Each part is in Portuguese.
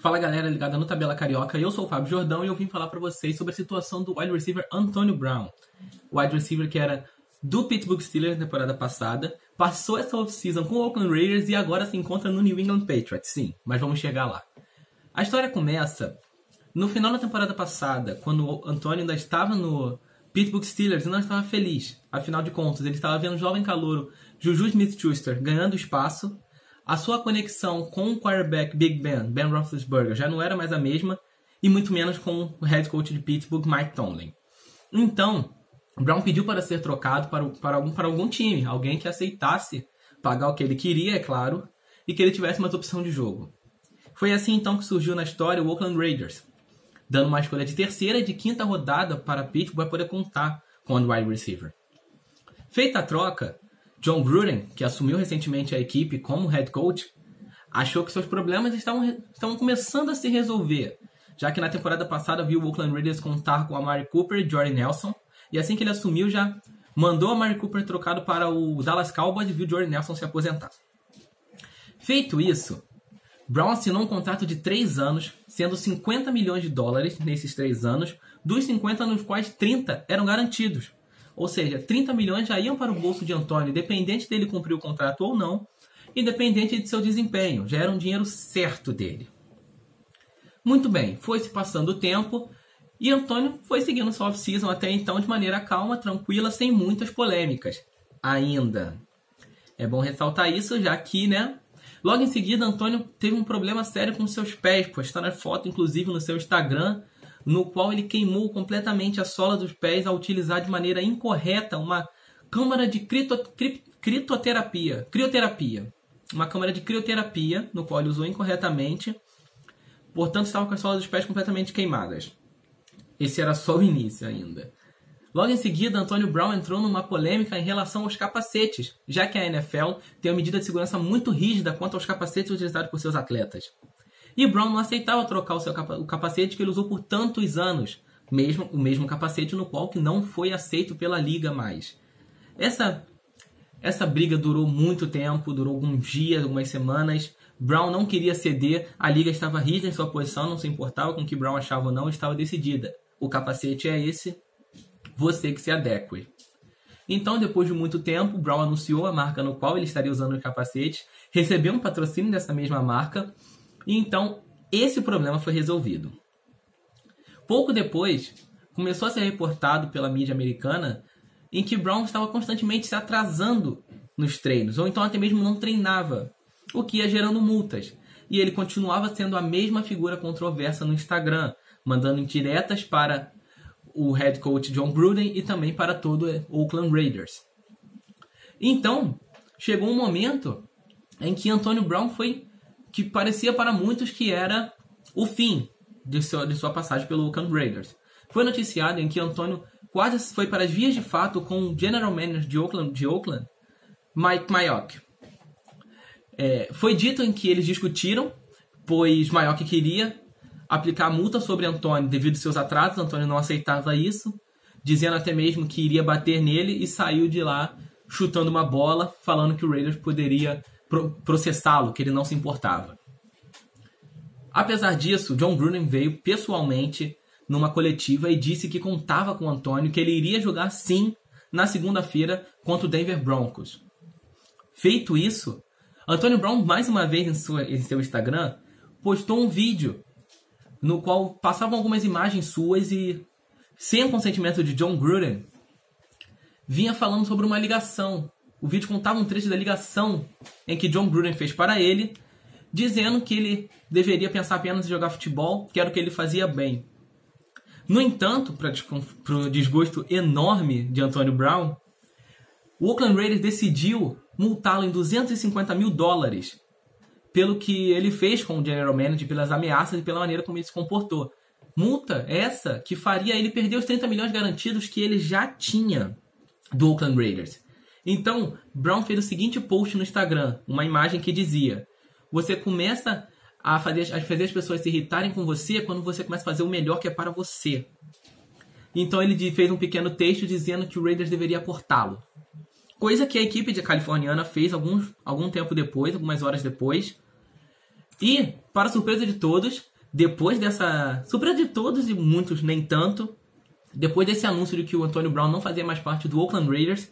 Fala galera ligada no Tabela Carioca, eu sou o Fábio Jordão e eu vim falar para vocês sobre a situação do wide receiver Antonio Brown. O wide receiver que era do Pittsburgh Steelers na temporada passada, passou essa off-season com o Oakland Raiders e agora se encontra no New England Patriots, sim, mas vamos chegar lá. A história começa no final da temporada passada, quando o Antonio ainda estava no Pittsburgh Steelers e não estava feliz. Afinal de contas, ele estava vendo o jovem calouro Juju Smith-Schuster ganhando espaço a sua conexão com o quarterback Big Ben, Ben Roethlisberger, já não era mais a mesma, e muito menos com o head coach de Pittsburgh, Mike Tomlin. Então, Brown pediu para ser trocado para, para, algum, para algum time, alguém que aceitasse pagar o que ele queria, é claro, e que ele tivesse uma opção de jogo. Foi assim então que surgiu na história o Oakland Raiders, dando uma escolha de terceira e de quinta rodada para Pittsburgh para poder contar com o wide receiver. Feita a troca, John Gruden, que assumiu recentemente a equipe como head coach, achou que seus problemas estavam, estavam começando a se resolver, já que na temporada passada viu o Oakland Raiders contar com a Mari Cooper e Jordan Nelson, e assim que ele assumiu já mandou a Mari Cooper trocado para o Dallas Cowboys e viu Jordan Nelson se aposentar. Feito isso, Brown assinou um contrato de 3 anos, sendo 50 milhões de dólares nesses 3 anos, dos 50 nos quais 30 eram garantidos. Ou seja, 30 milhões já iam para o bolso de Antônio, independente dele cumprir o contrato ou não, independente de seu desempenho, já era um dinheiro certo dele. Muito bem, foi se passando o tempo e Antônio foi seguindo sua off-season até então de maneira calma, tranquila, sem muitas polêmicas. Ainda. É bom ressaltar isso, já que, né? Logo em seguida, Antônio teve um problema sério com seus pés, postando foto, inclusive, no seu Instagram, no qual ele queimou completamente a sola dos pés ao utilizar de maneira incorreta uma câmara de crito, cri, critoterapia, crioterapia. Uma câmara de crioterapia, no qual ele usou incorretamente, portanto estava com as solas dos pés completamente queimadas. Esse era só o início ainda. Logo em seguida, Antônio Brown entrou numa polêmica em relação aos capacetes, já que a NFL tem uma medida de segurança muito rígida quanto aos capacetes utilizados por seus atletas. E Brown não aceitava trocar o seu capa o capacete que ele usou por tantos anos, mesmo o mesmo capacete no qual que não foi aceito pela liga mais. Essa essa briga durou muito tempo, durou alguns dias, algumas semanas. Brown não queria ceder, a liga estava rígida em sua posição, não se importava com o que Brown achava ou não, estava decidida. O capacete é esse, você que se adeque. Então, depois de muito tempo, Brown anunciou a marca no qual ele estaria usando o capacete, recebeu um patrocínio dessa mesma marca e então esse problema foi resolvido. Pouco depois, começou a ser reportado pela mídia americana em que Brown estava constantemente se atrasando nos treinos, ou então até mesmo não treinava, o que ia gerando multas. E ele continuava sendo a mesma figura controversa no Instagram, mandando indiretas para o head coach John Gruden e também para todo o Oakland Raiders. Então, chegou um momento em que Antonio Brown foi que parecia para muitos que era o fim de sua, de sua passagem pelo Oakland Raiders. Foi noticiado em que Antônio quase foi para as vias de fato com o general manager de Oakland, de Oakland Mike Mayock. É, foi dito em que eles discutiram, pois Mayock queria aplicar multa sobre Antônio devido aos seus atrasos. Antônio não aceitava isso, dizendo até mesmo que iria bater nele e saiu de lá chutando uma bola, falando que o Raiders poderia processá-lo, que ele não se importava. Apesar disso, John Gruden veio pessoalmente numa coletiva e disse que contava com Antônio, que ele iria jogar sim na segunda-feira contra o Denver Broncos. Feito isso, Antônio Brown, mais uma vez em, sua, em seu Instagram, postou um vídeo no qual passavam algumas imagens suas e, sem o consentimento de John Gruden, vinha falando sobre uma ligação o vídeo contava um trecho da ligação em que John Gruden fez para ele, dizendo que ele deveria pensar apenas em jogar futebol, que era o que ele fazia bem. No entanto, para o desgosto enorme de Antonio Brown, o Oakland Raiders decidiu multá-lo em 250 mil dólares pelo que ele fez com o General Manager, pelas ameaças e pela maneira como ele se comportou. Multa essa que faria ele perder os 30 milhões garantidos que ele já tinha do Oakland Raiders. Então, Brown fez o seguinte post no Instagram, uma imagem que dizia: Você começa a fazer, a fazer as pessoas se irritarem com você quando você começa a fazer o melhor que é para você. Então ele fez um pequeno texto dizendo que o Raiders deveria cortá-lo. Coisa que a equipe de californiana fez alguns, algum tempo depois, algumas horas depois. E, para surpresa de todos, depois dessa. Surpresa de todos e muitos nem tanto. Depois desse anúncio de que o Antonio Brown não fazia mais parte do Oakland Raiders,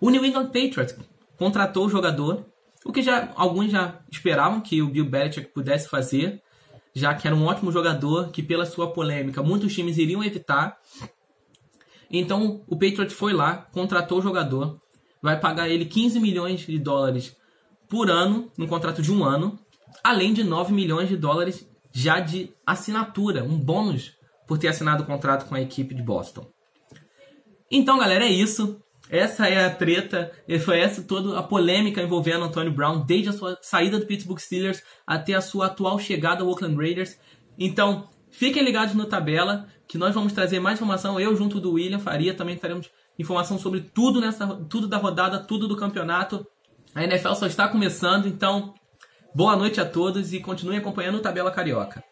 o New England Patriots contratou o jogador, o que já alguns já esperavam que o Bill Belichick pudesse fazer, já que era um ótimo jogador que pela sua polêmica muitos times iriam evitar. Então o Patriots foi lá, contratou o jogador, vai pagar ele 15 milhões de dólares por ano, num contrato de um ano, além de 9 milhões de dólares já de assinatura, um bônus por ter assinado o contrato com a equipe de Boston. Então, galera, é isso. Essa é a treta, foi essa toda a polêmica envolvendo Antonio Brown, desde a sua saída do Pittsburgh Steelers até a sua atual chegada ao Oakland Raiders. Então, fiquem ligados no tabela, que nós vamos trazer mais informação. Eu, junto do William Faria, também teremos informação sobre tudo nessa, tudo da rodada, tudo do campeonato. A NFL só está começando, então boa noite a todos e continuem acompanhando o Tabela Carioca.